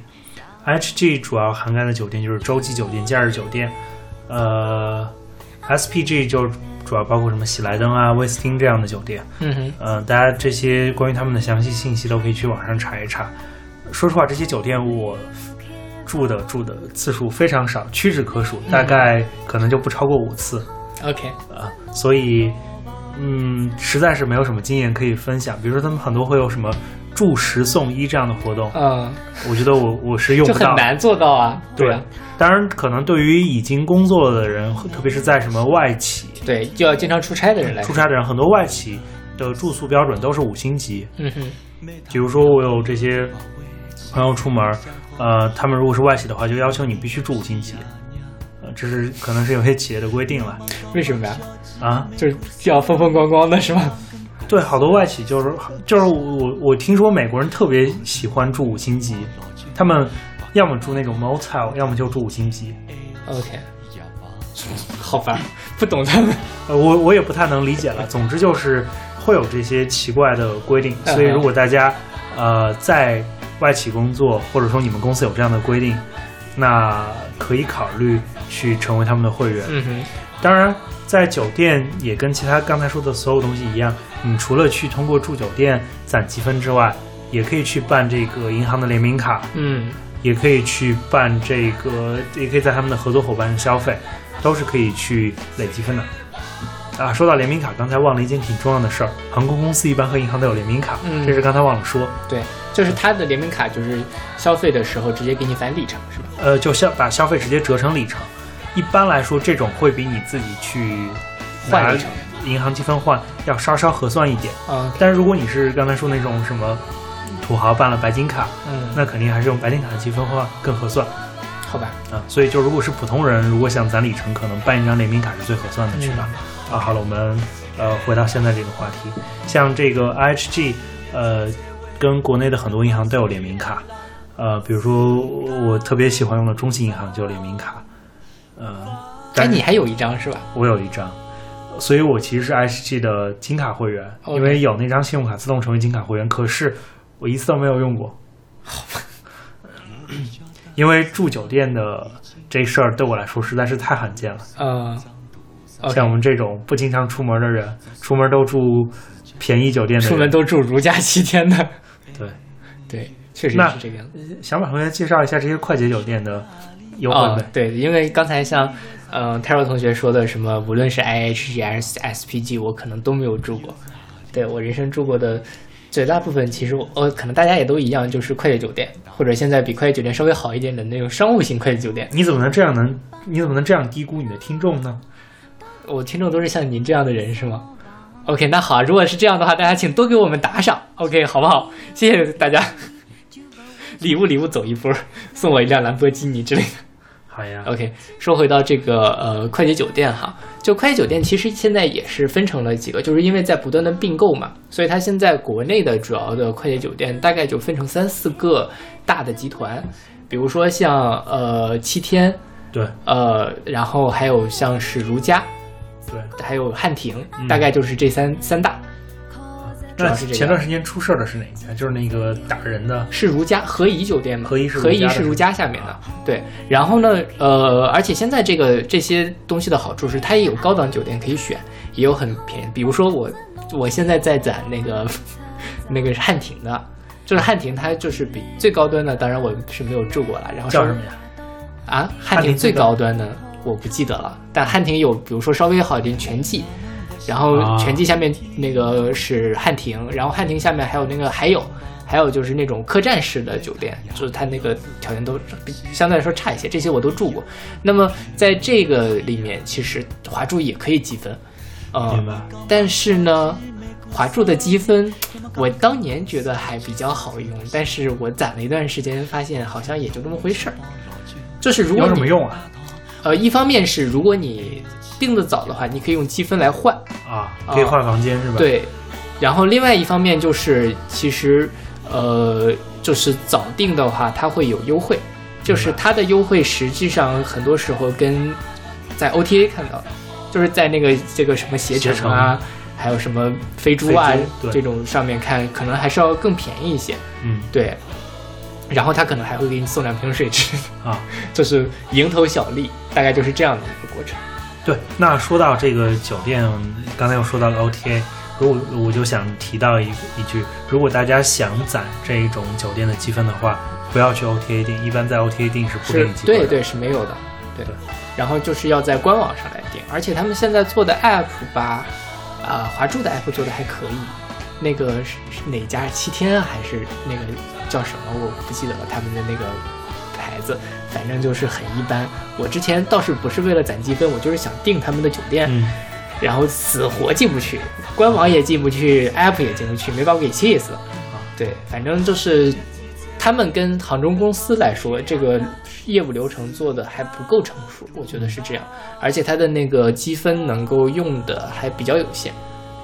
IHG 主要涵盖的酒店就是洲际酒店、假日酒店，呃，SPG 就主要包括什么喜来登啊、威斯汀这样的酒店。嗯哼，呃，大家这些关于他们的详细信息都可以去网上查一查。说实话，这些酒店我住的住的次数非常少，屈指可数，大概可能就不超过五次。OK，啊，所以，嗯，实在是没有什么经验可以分享。比如说，他们很多会有什么住十送一这样的活动，嗯，我觉得我我是用就不到。很难做到啊。对啊，当然，可能对于已经工作了的人，特别是在什么外企对，就要经常出差的人来。出差的人，很多外企的住宿标准都是五星级。嗯哼，比如说，我有这些朋友出门，呃，他们如果是外企的话，就要求你必须住五星级。呃，这是可能是有些企业的规定了为什么呀？啊。就是要风风光光的是吗？对，好多外企就是就是我我我听说美国人特别喜欢住五星级，他们要么住那种 motel，要么就住五星级。OK，好吧，不懂他们。呃，我我也不太能理解了。总之就是会有这些奇怪的规定，嗯所以如果大家呃在外企工作，或者说你们公司有这样的规定，那可以考虑去成为他们的会员。嗯哼，当然，在酒店也跟其他刚才说的所有东西一样，你除了去通过住酒店攒积分之外，也可以去办这个银行的联名卡，嗯也可以去办这个，也可以在他们的合作伙伴上消费，都是可以去累积分的。啊，说到联名卡，刚才忘了一件挺重要的事儿，航空公司一般和银行都有联名卡，嗯这是刚才忘了说。对，就是他的联名卡，就是消费的时候直接给你返里程是吧？呃，就消把消费直接折成里程。一般来说，这种会比你自己去换里程银行积分换要稍稍合算一点。啊但是如果你是刚才说那种什么土豪办了白金卡，嗯，那肯定还是用白金卡的积分换更合算好吧。啊。所以就如果是普通人，如果想攒里程，可能办一张联名卡是最合算的去吧。啊，好了，我们呃回到现在这个话题，像这个 IHG，呃，跟国内的很多银行都有联名卡，呃，比如说我特别喜欢用的中信银行就联名卡，呃，哎，但你还有一张是吧？我有一张，所以我其实是 IHG 的金卡会员因为有那张信用卡自动成为金卡会员，可是我一次都没有用过。因为住酒店的这事儿对我来说实在是太罕见了。嗯像我们这种不经常出门的人，出门都住便宜酒店的人，出门都住如家七天的，对。对，确实那是这个样子。想把同学介绍一下这些快捷酒店的优惠对，因为刚才像嗯、呃、Taro 同学说的什么，无论是 IHG 还是 SPG，我可能都没有住过。对我人生住过的绝大部分，其实我呃可能大家也都一样，就是快捷酒店，或者现在比快捷酒店稍微好一点的那种商务型快捷酒店。你怎么能这样能？你怎么能这样低估你的听众呢？我听众都是像您这样的人是吗？OK，那好，如果是这样的话，大家请多给我们打赏，OK，好不好？谢谢大家。礼物礼物走一波，送我一辆兰博基尼之类的。好呀，OK，说回到这个呃快捷酒店哈，就快捷酒店其实现在也是分成了几个，就是因为在不断的并购嘛，所以它现在国内的主要的快捷酒店大概就分成三四个大的集团，比如说像呃七天，对呃，然后还有像是如家，对。还有汉庭，嗯大概就是这三三大。主要是这个前段时间出事儿的是哪家？就是那个打人的。是如家和颐酒店嘛？和颐是如和颐是如家下面的，对。然后呢，呃，而且现在这个这些东西的好处是，它也有高档酒店可以选，也有很便宜。比如说我，我现在在攒那个 那个汉庭的，就是汉庭，它就是比最高端的，当然我是没有住过了。然后叫什么呀？啊，汉庭最高端的我不记得了，但汉庭有比如说稍微好一点全季，然后啊全季下面那个是汉庭，然后汉庭下面还有那个还有还有就是那种客栈式的酒店，就是它那个条件都比相对来说差一些，这些我都住过。那么在这个里面，其实华住也可以积分，呃但是呢。华住的积分，我当年觉得还比较好用，但是我攒了一段时间，发现好像也就那么回事儿。就是如果你有什么用啊？呃，一方面是如果你订的早的话，你可以用积分来换，啊，可以换房间是吧？，对。然后另外一方面就是，其实呃，就是早订的话，它会有优惠，就是它的优惠实际上很多时候跟在 OTA 看到，就是在那个这个什么携程啊，还有什么飞猪啊这种上面看，可能还是要更便宜一些，嗯对。然后他可能还会给你送两瓶水吃，啊，就是蝇头小利，大概就是这样的一个过程。对。那说到这个酒店，刚才又说到了 OTA，如果我就想提到一一句，如果大家想攒这一种酒店的积分的话，不要去 OTA 订，一般在 OTA 订是不给你积分的。对对是没有的，对对。然后就是要在官网上来订，而且他们现在做的 app 吧，啊、华住的 app 做的还可以。那个是是哪家？七天啊还是那个叫什么？我不记得了，他们的那个牌子，反正就是很一般。我之前倒是不是为了攒积分，我就是想订他们的酒店，嗯，然后死活进不去，官网也进不去，app 也进不去，没把我给气死了。对，反正就是他们跟杭州公司来说，这个业务流程做的还不够成熟，我觉得是这样。而且它的那个积分能够用的还比较有限。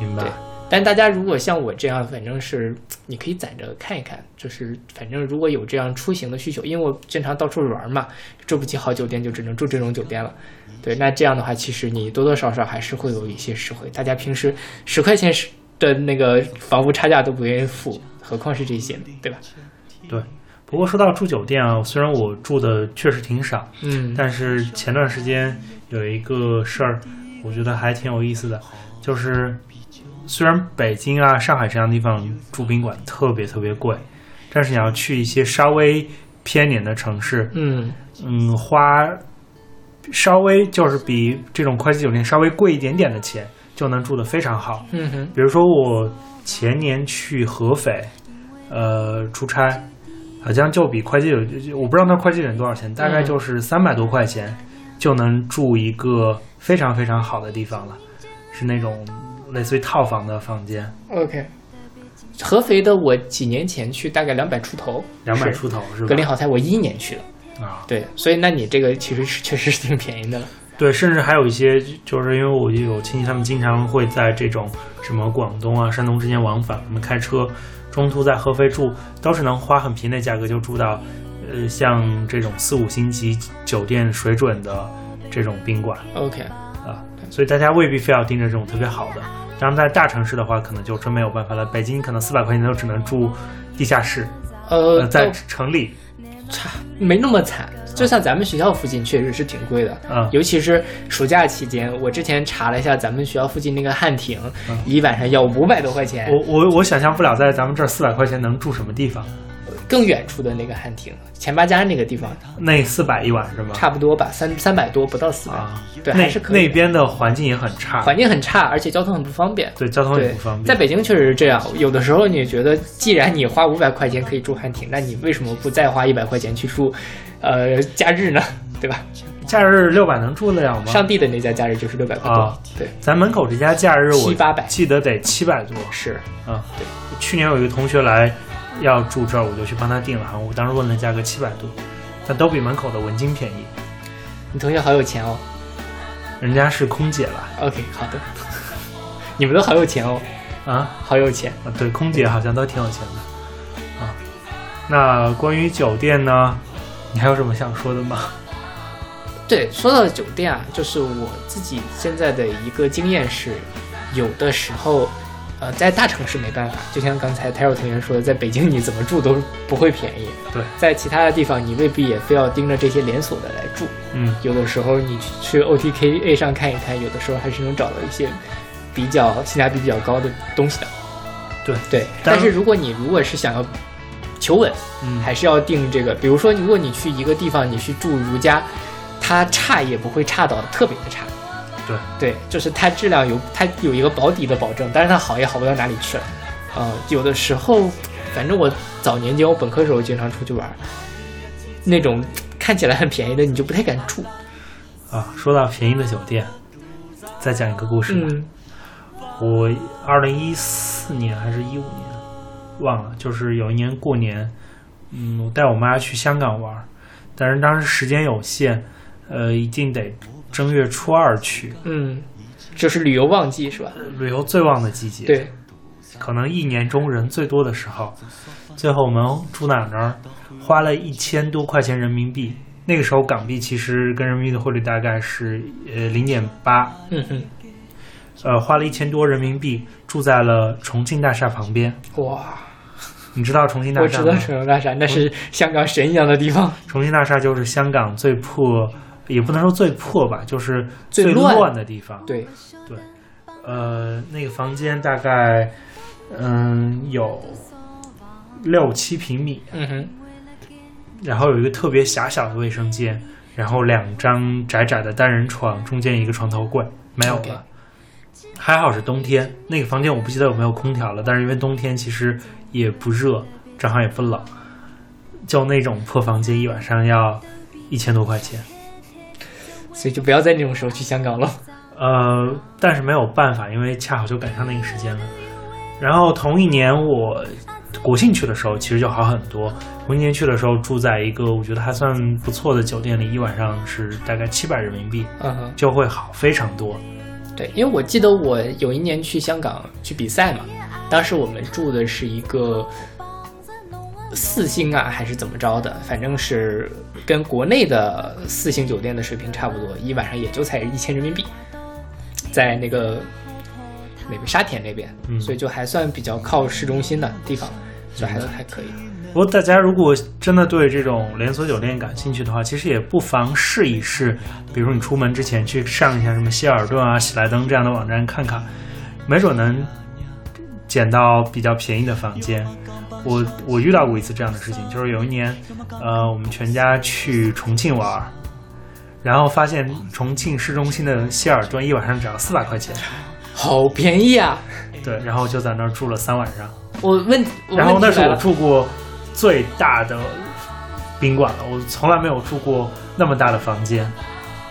明白对。但大家如果像我这样，反正是你可以攒着看一看，就是反正如果有这样出行的需求，因为我经常到处玩嘛，住不起好酒店就只能住这种酒店了。对，那这样的话，其实你多多少少还是会有一些实惠。大家平时十块钱是的那个房屋差价都不愿意付，何况是这些，对吧？对。不过说到住酒店啊，虽然我住的确实挺少，嗯，但是前段时间有一个事儿，我觉得还挺有意思的，就是虽然北京啊、上海这样的地方住宾馆特别特别贵，但是你要去一些稍微偏点的城市，嗯。嗯，花稍微就是比这种快捷酒店稍微贵一点点的钱，就能住得非常好。嗯哼，比如说我前年去合肥，呃，出差，好像就比快捷酒，我不知道那快捷酒店多少钱，大概就是三百多块钱就能住一个非常非常好的地方了，是那种类似于套房的房间，OK。合肥的我几年前去，大概两百出头，两百是出头是。吧？格林豪泰我一一年去的，啊，对，所以那你这个其实是 确实是挺便宜的了。对，甚至还有一些，就是因为我有亲戚，他们经常会在这种什么广东啊、山东之间往返，他们开车中途在合肥住，都是能花很便宜的价格就住到，呃，像这种四五星级酒店水准的这种宾馆。OK，啊，所以大家未必非要盯着这种特别好的。当然，在大城市的话，可能就真没有办法了。北京可能四百块钱都只能住地下室，呃，呃，在城里，差没那么惨，就像咱们学校附近确实是挺贵的，嗯尤其是暑假期间，我之前查了一下，咱们学校附近那个汉庭，嗯一晚上要五百多块钱，我我我想象不了在咱们这儿四百块钱能住什么地方，更远处的那个汉庭，前八家那个地方那四百一晚是吗？差不多吧，三三百多不到四百、啊，对，那还是可以。那边的环境也很差，环境很差，而且交通很不方便。对交通也不方，便。在北京确实是这样。有的时候你觉得，既然你花五百块钱可以住汉庭，那你为什么不再花一百块钱去住，呃，假日呢？对吧？假日六百能住得了吗？上帝的那家假日就是六百块多，啊对，咱门口这家假日我七八百记得得七百多是。啊。去年有一个同学来要住这儿，我就去帮他订了，我当时问了价格七百多，但都比门口的文津便宜。你同学好有钱哦。人家是空姐了 OK，好的。你们都好有钱哦，啊好有钱。啊，对，空姐好像都挺有钱的啊。那关于酒店呢，你还有什么想说的吗？对，说到酒店啊，就是我自己现在的一个经验是，有的时候，呃，在大城市没办法，就像刚才 Taro 同学说的，在北京你怎么住都不会便宜。对，在其他的地方，你未必也非要盯着这些连锁的来住。嗯，有的时候你去 OTKA 上看一看，有的时候还是能找到一些比较性价比比较高的东西的。对对，但是如果你如果是想要求稳，嗯还是要定这个。比如说，如果你去一个地方，你去住如家，它差也不会差到特别的差。对对，就是它质量有它有一个保底的保证，但是它好也好不到哪里去了。呃，有的时候，反正我早年间我本科时候经常出去玩，那种看起来很便宜的，你就不太敢住。啊，说到便宜的酒店，再讲一个故事吧。嗯我二零一四年还是一五年，忘了，就是有一年过年，嗯，我带我妈去香港玩，但是当时时间有限，呃，一定得正月初二去，嗯，就是旅游旺季是吧？旅游最旺的季节，，对，可能一年中人最多的时候。最后我们住哪儿呢？花了一千多块钱人民币。那个时候港币其实跟人民币的汇率大概是呃零点八，嗯哼，呃，花了一千多人民币住在了重庆大厦旁边。哇，你知道重庆大厦我知道？重庆大厦，那是香港神一样的地方。重庆大厦就是香港最破，也不能说最破吧，就是最最乱乱的地方。，对对，呃，那个房间大概嗯有六七平米，嗯哼，然后有一个特别狭小的卫生间，然后两张窄窄的单人床，中间一个床头柜，没有了。还好是冬天，那个房间我不记得有没有空调了，但是因为冬天其实也不热，正好也不冷，就那种破房间一晚上要一千多块钱。所以就不要在那种时候去香港了。呃，但是没有办法，因为恰好就赶上那个时间了。然后同一年我国庆去的时候，其实就好很多。同一年去的时候，住在一个我觉得还算不错的酒店里，一晚上是大概七百人民币，嗯哼，就会好非常多。对，因为我记得我有一年去香港去比赛嘛，当时我们住的是一个四星啊，还是怎么着的，反正是跟国内的四星酒店的水平差不多，一晚上也就才一千人民币，在那个那个沙田那边，嗯所以就还算比较靠市中心的地方，就还算还可以。不过大家如果真的对这种连锁酒店感兴趣的话，其实也不妨试一试。比如你出门之前去上一下什么希尔顿啊、喜来登这样的网站看看，没准能捡到比较便宜的房间。我我遇到过一次这样的事情，就是有一年，呃，我们全家去重庆玩儿，然后发现重庆市中心的希尔顿一晚上只要四百块钱，好便宜啊！对，然后就在那儿住了三晚上。我问，我然后那是我住过最大的宾馆了，我从来没有住过那么大的房间。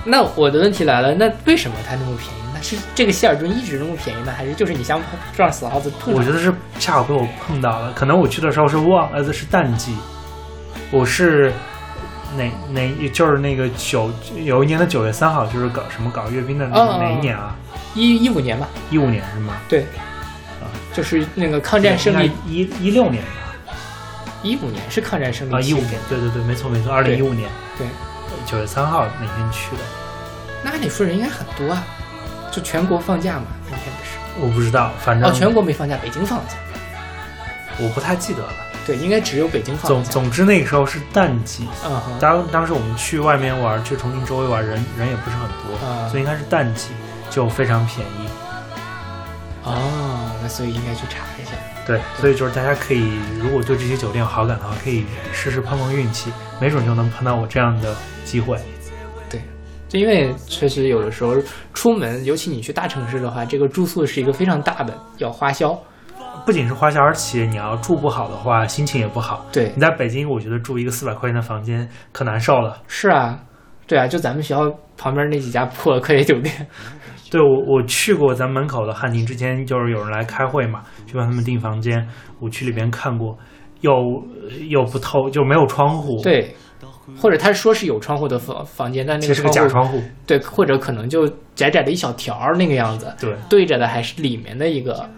那我的问题来了，那为什么它那么便宜呢？是这个希尔顿一直那么便宜吗，还是就是你像撞死耗子碰上？我觉得是恰好被我碰到了，可能我去的时候是旺，呃，是淡季，我是哪哪就是那个九有一年的九月三号，就是搞什么搞阅兵的那哦哦哦哪一年啊？一一五年吧，一五年是吗？对，啊就是那个抗战胜利，一一六年吧？一五年是抗战胜利啊，一五年，对对对，没错没错，二零一五年对，九月三号那天去的，那按理说人应该很多啊，就全国放假嘛，那天不是？我不知道，反正哦，全国没放假，北京放假。我不太记得了。对，应该只有北京放假。总总之那个时候是淡季，嗯哼，当当时我们去外面玩，去重庆周围玩，人人也不是很多，啊所以应该是淡季，就非常便宜。哦，那所以应该去查一下。对，所以就是大家可以，如果对这些酒店有好感的话，可以试试碰碰运气，没准就能碰到我这样的机会。因为确实有的时候出门，尤其你去大城市的话，这个住宿是一个非常大的要花销。不仅是花销，而且你要住不好的话，心情也不好。对你，在北京，我觉得住一个四百块钱的房间可难受了。是啊，对啊，就咱们学校旁边那几家破科研酒店。对我，我去过咱门口的汉庭，之前就是有人来开会嘛，去帮他们订房间，我去里边看过，又又不透，就没有窗户，，对，或者他说是有窗户的房房间，但那其实是个假窗户，对，或者可能就窄窄的一小条儿那个样子，对对着的还是里面的一个，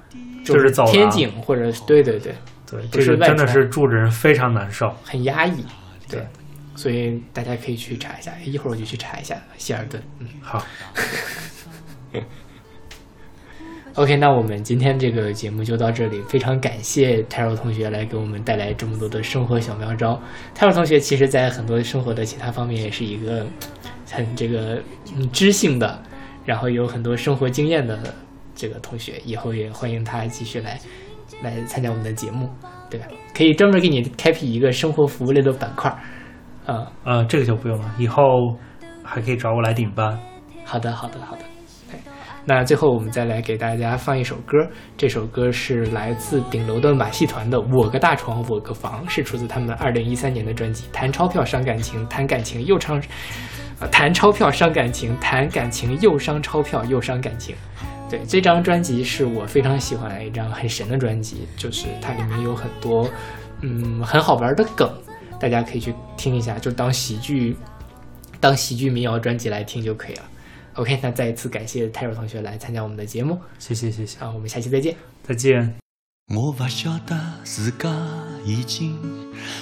就是天井或者对对对，对，就是外这个真的是住着人非常难受。很压抑。对对，所以大家可以去查一下，一会儿我就去查一下希尔顿。嗯好，，OK，那我们今天这个节目就到这里，非常感谢泰若同学来给我们带来这么多的生活小妙招。泰若同学其实在很多生活的其他方面也是一个很这个嗯知性的，然后有很多生活经验的这个同学，以后也欢迎他继续来来参加我们的节目。对吧？可以专门给你开辟一个生活服务类的板块儿。啊、呃，这个就不用了，以后还可以找我来顶班。好的，好的，好的。那最后我们再来给大家放一首歌，这首歌是来自顶楼的马戏团的《我个大床我个房》，是出自他们二零一三年的专辑《谈钞票伤感情，谈感情又伤，呃，谈钞票伤感情，谈感情又伤钞票又伤感情》。对，这张专辑是我非常喜欢的一张很神的专辑，就是它里面有很多嗯很好玩的梗，大家可以去听一下，就当喜剧当喜剧民谣专辑来听就可以了。OK，那再一次感谢泰若同学来参加我们的节目谢谢谢谢，啊，我们下期再见。再见。我不晓得自家已经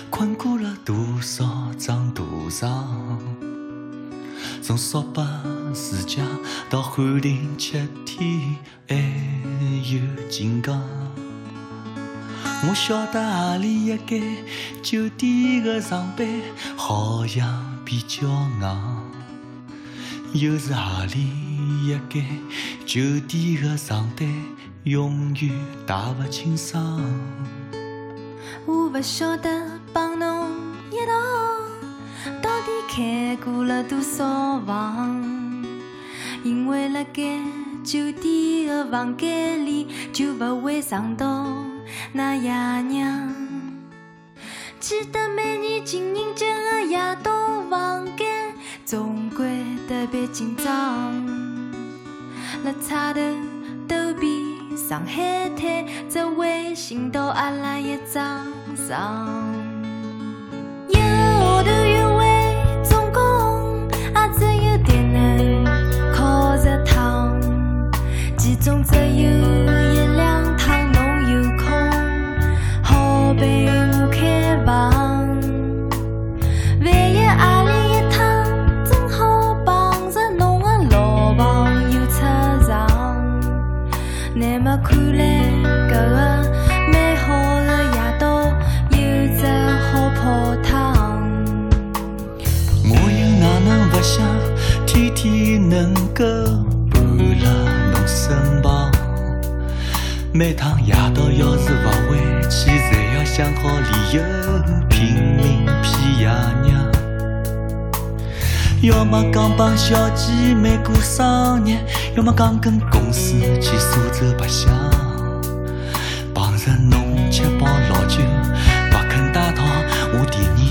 困过了多少张大床，从扫把世家到翰林七天，还有金刚。我晓得何里一间酒店的床板好像比较硬，又是何里一间酒店的床单永远洗不清爽。我不晓得帮侬一道到底开过了多少房，因为辣盖酒店的房间里就不会想到那爷娘。记得每年情人节的夜到，房间总归特别紧张。辣差头逗比上海滩，只会寻到阿拉一张床。有下头有位总共也只有电能靠着躺，其中只有一两趟侬有空，好陪哪能不想天天能够伴辣侬身旁？每趟夜到要是勿回去，侪要想好理由拼命骗爷娘。要么讲帮小姐妹过生日，要么讲跟公司去苏州白相。碰着侬吃饱老酒，不肯带套，我第二